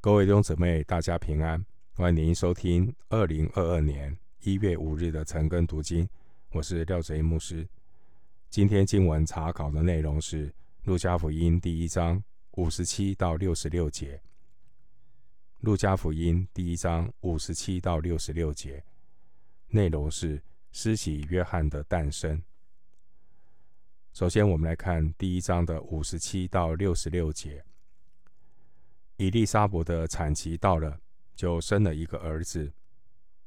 各位弟兄姊妹，大家平安！欢迎您收听二零二二年一月五日的晨更读经。我是廖哲一牧师。今天经文查考的内容是《路加福音》第一章五十七到六十六节。《路加福音》第一章五十七到六十六节内容是施洗约翰的诞生。首先，我们来看第一章的五十七到六十六节。以利沙伯的产期到了，就生了一个儿子。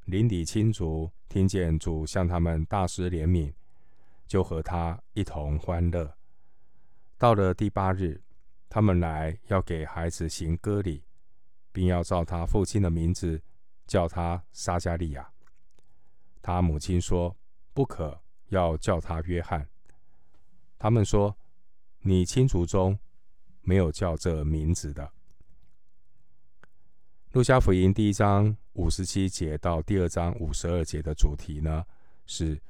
邻里亲族听见主向他们大施怜悯，就和他一同欢乐。到了第八日，他们来要给孩子行割礼，并要照他父亲的名字叫他撒迦利亚。他母亲说：“不可，要叫他约翰。”他们说：“你亲族中没有叫这名字的。”路加福音第一章五十七节到第二章五十二节的主题呢，是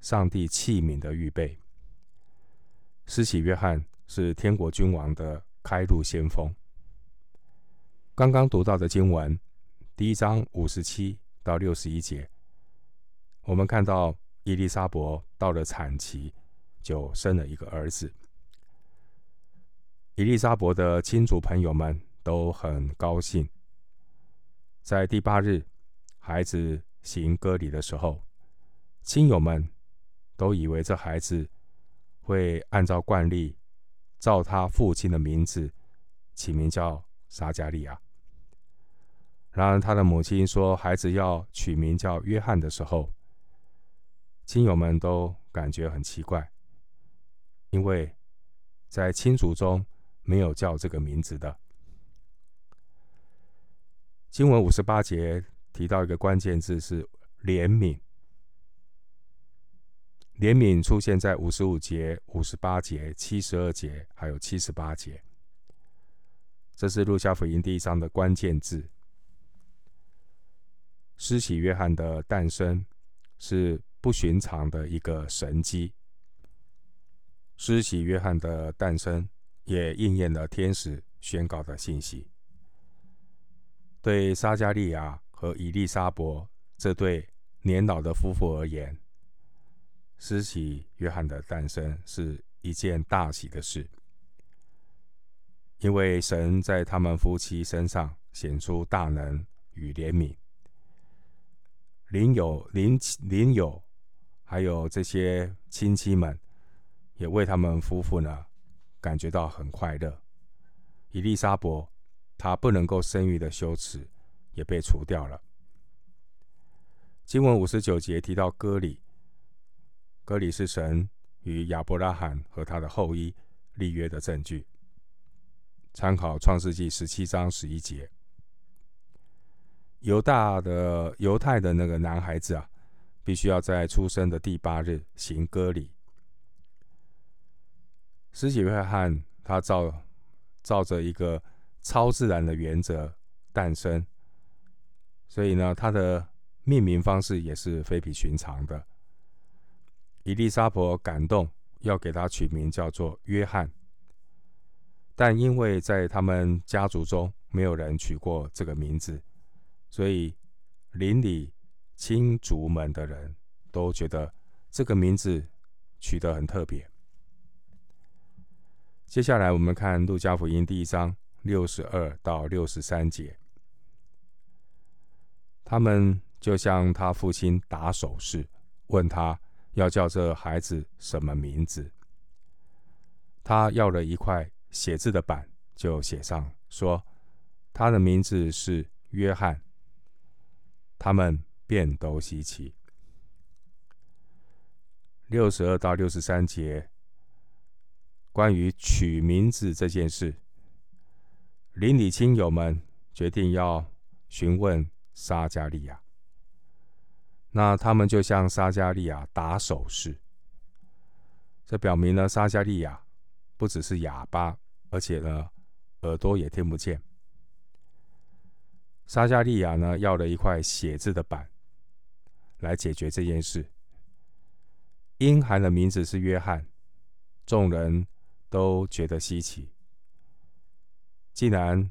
上帝器皿的预备。施洗约翰是天国君王的开路先锋。刚刚读到的经文，第一章五十七到六十一节，我们看到伊丽莎伯到了产期，就生了一个儿子。伊丽莎伯的亲族朋友们都很高兴。在第八日，孩子行割礼的时候，亲友们都以为这孩子会按照惯例，照他父亲的名字起名叫撒加利亚。然而，他的母亲说孩子要取名叫约翰的时候，亲友们都感觉很奇怪，因为在亲族中没有叫这个名字的。经文五十八节提到一个关键字是怜悯，怜悯出现在五十五节、五十八节、七十二节，还有七十八节。这是路加福音第一章的关键字。施洗约翰的诞生是不寻常的一个神迹。施洗约翰的诞生也应验了天使宣告的信息。对撒迦利亚和以利沙伯这对年老的夫妇而言，施洗约翰的诞生是一件大喜的事，因为神在他们夫妻身上显出大能与怜悯，邻友、邻邻友，还有这些亲戚们，也为他们夫妇呢感觉到很快乐。以利沙伯。他不能够生育的羞耻也被除掉了。经文五十九节提到割礼，割礼是神与亚伯拉罕和他的后裔立约的证据。参考创世纪十七章十一节，犹大的犹太的那个男孩子啊，必须要在出生的第八日行割礼。施洗约翰他照照着一个。超自然的原则诞生，所以呢，他的命名方式也是非比寻常的。伊丽莎伯感动，要给他取名叫做约翰，但因为在他们家族中没有人取过这个名字，所以邻里亲族们的人都觉得这个名字取得很特别。接下来我们看路加福音第一章。六十二到六十三节，他们就向他父亲打手势，问他要叫这孩子什么名字。他要了一块写字的板，就写上说他的名字是约翰。他们便都稀奇。六十二到六十三节，关于取名字这件事。邻里亲友们决定要询问撒迦利亚，那他们就向撒迦利亚打手势。这表明呢撒迦利亚不只是哑巴，而且呢耳朵也听不见。撒迦利亚呢要了一块写字的板来解决这件事。婴孩的名字是约翰，众人都觉得稀奇。既然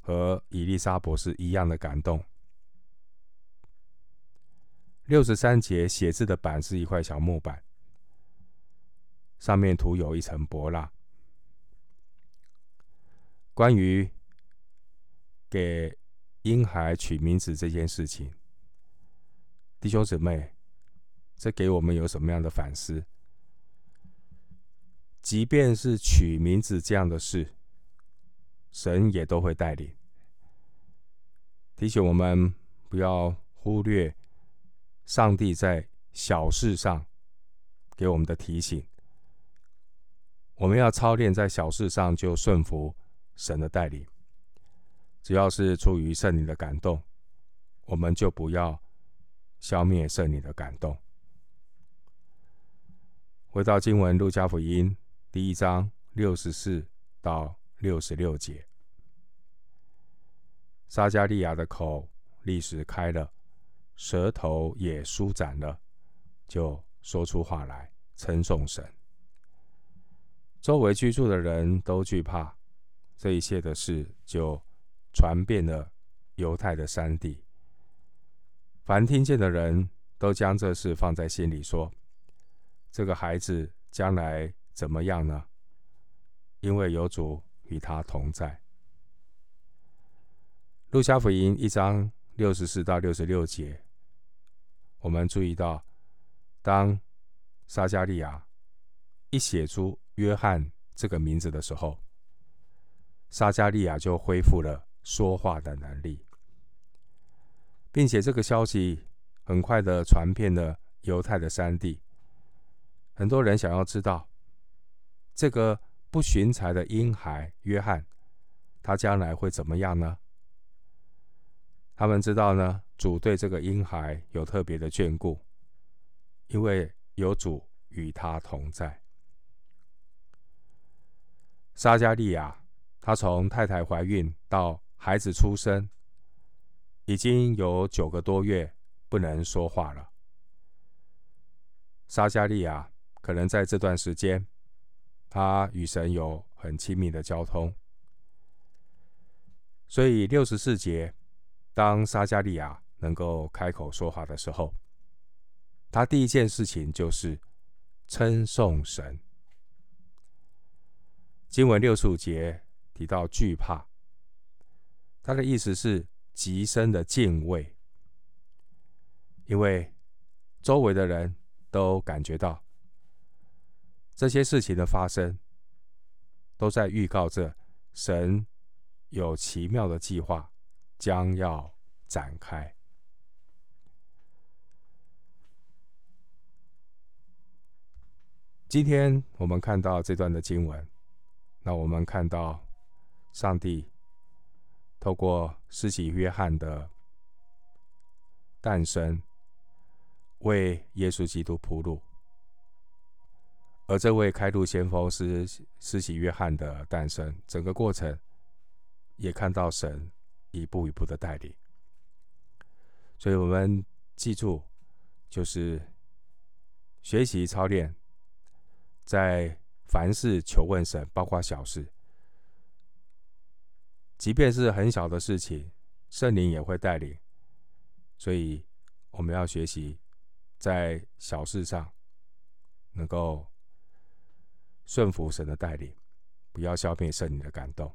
和伊丽莎博士一样的感动。六十三节写字的板是一块小木板，上面涂有一层柏蜡。关于给婴孩取名字这件事情，弟兄姊妹，这给我们有什么样的反思？即便是取名字这样的事，神也都会带领，提醒我们不要忽略。上帝在小事上给我们的提醒，我们要操练在小事上就顺服神的带领。只要是出于圣灵的感动，我们就不要消灭圣灵的感动。回到经文，路加福音第一章六十四到六十六节，撒迦利亚的口立时开了。舌头也舒展了，就说出话来，称颂神。周围居住的人都惧怕，这一切的事就传遍了犹太的山地。凡听见的人都将这事放在心里，说：“这个孩子将来怎么样呢？因为有主与他同在。”路加福音一章六十四到六十六节。我们注意到，当撒迦利亚一写出约翰这个名字的时候，撒迦利亚就恢复了说话的能力，并且这个消息很快的传遍了犹太的山地。很多人想要知道这个不寻常的婴孩约翰，他将来会怎么样呢？他们知道呢，主对这个婴孩有特别的眷顾，因为有主与他同在。撒迦利亚，他从太太怀孕到孩子出生，已经有九个多月不能说话了。撒迦利亚可能在这段时间，他与神有很亲密的交通，所以六十四节。当撒迦利亚能够开口说话的时候，他第一件事情就是称颂神。经文六十五节提到惧怕，他的意思是极深的敬畏，因为周围的人都感觉到这些事情的发生，都在预告着神有奇妙的计划。将要展开。今天我们看到这段的经文，那我们看到上帝透过施洗约翰的诞生，为耶稣基督铺路，而这位开路先锋是施洗约翰的诞生，整个过程也看到神。一步一步的带领，所以我们记住，就是学习操练，在凡事求问神，包括小事，即便是很小的事情，圣灵也会带领。所以我们要学习，在小事上能够顺服神的带领，不要消灭圣灵的感动。